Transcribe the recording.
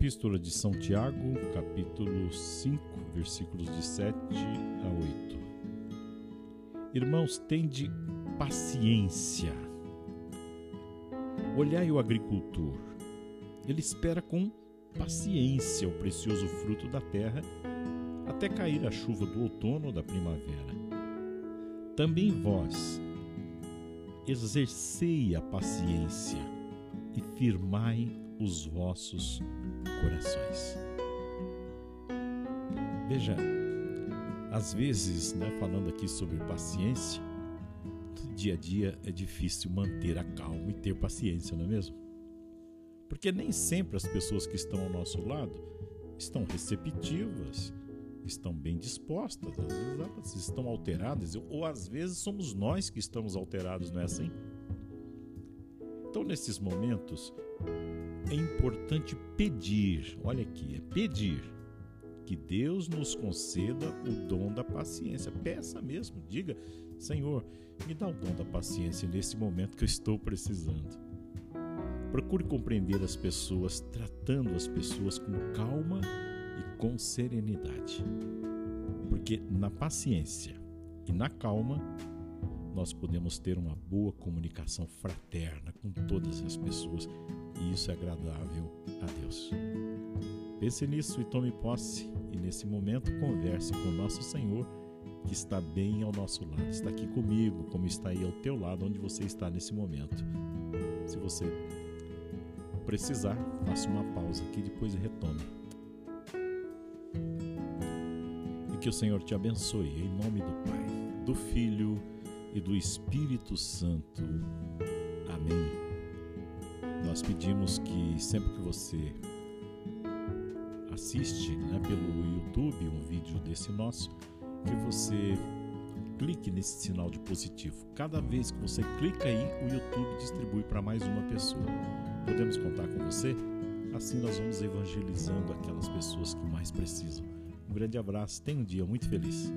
Epístola de São Tiago, capítulo 5, versículos de 7 a 8. Irmãos, tende paciência. Olhai o agricultor. Ele espera com paciência o precioso fruto da terra até cair a chuva do outono ou da primavera. Também vós exercei a paciência e firmai os vossos corações. Veja, às vezes, né, falando aqui sobre paciência, dia a dia é difícil manter a calma e ter paciência, não é mesmo? Porque nem sempre as pessoas que estão ao nosso lado estão receptivas, estão bem dispostas, às vezes elas estão alteradas, ou às vezes somos nós que estamos alterados, não é assim? Então, nesses momentos, é importante pedir, olha aqui, é pedir que Deus nos conceda o dom da paciência. Peça mesmo, diga, Senhor, me dá o dom da paciência nesse momento que eu estou precisando. Procure compreender as pessoas, tratando as pessoas com calma e com serenidade. Porque na paciência e na calma, nós podemos ter uma boa comunicação fraterna com todas as pessoas e isso é agradável a Deus. Pense nisso e tome posse, e nesse momento converse com o nosso Senhor, que está bem ao nosso lado, está aqui comigo, como está aí ao teu lado, onde você está nesse momento. Se você precisar, faça uma pausa aqui e depois retome. E que o Senhor te abençoe, em nome do Pai, do Filho e do Espírito Santo. Amém. Nós pedimos que sempre que você assiste né, pelo YouTube um vídeo desse nosso, que você clique nesse sinal de positivo. Cada vez que você clica aí, o YouTube distribui para mais uma pessoa. Podemos contar com você? Assim nós vamos evangelizando aquelas pessoas que mais precisam. Um grande abraço, tenha um dia muito feliz.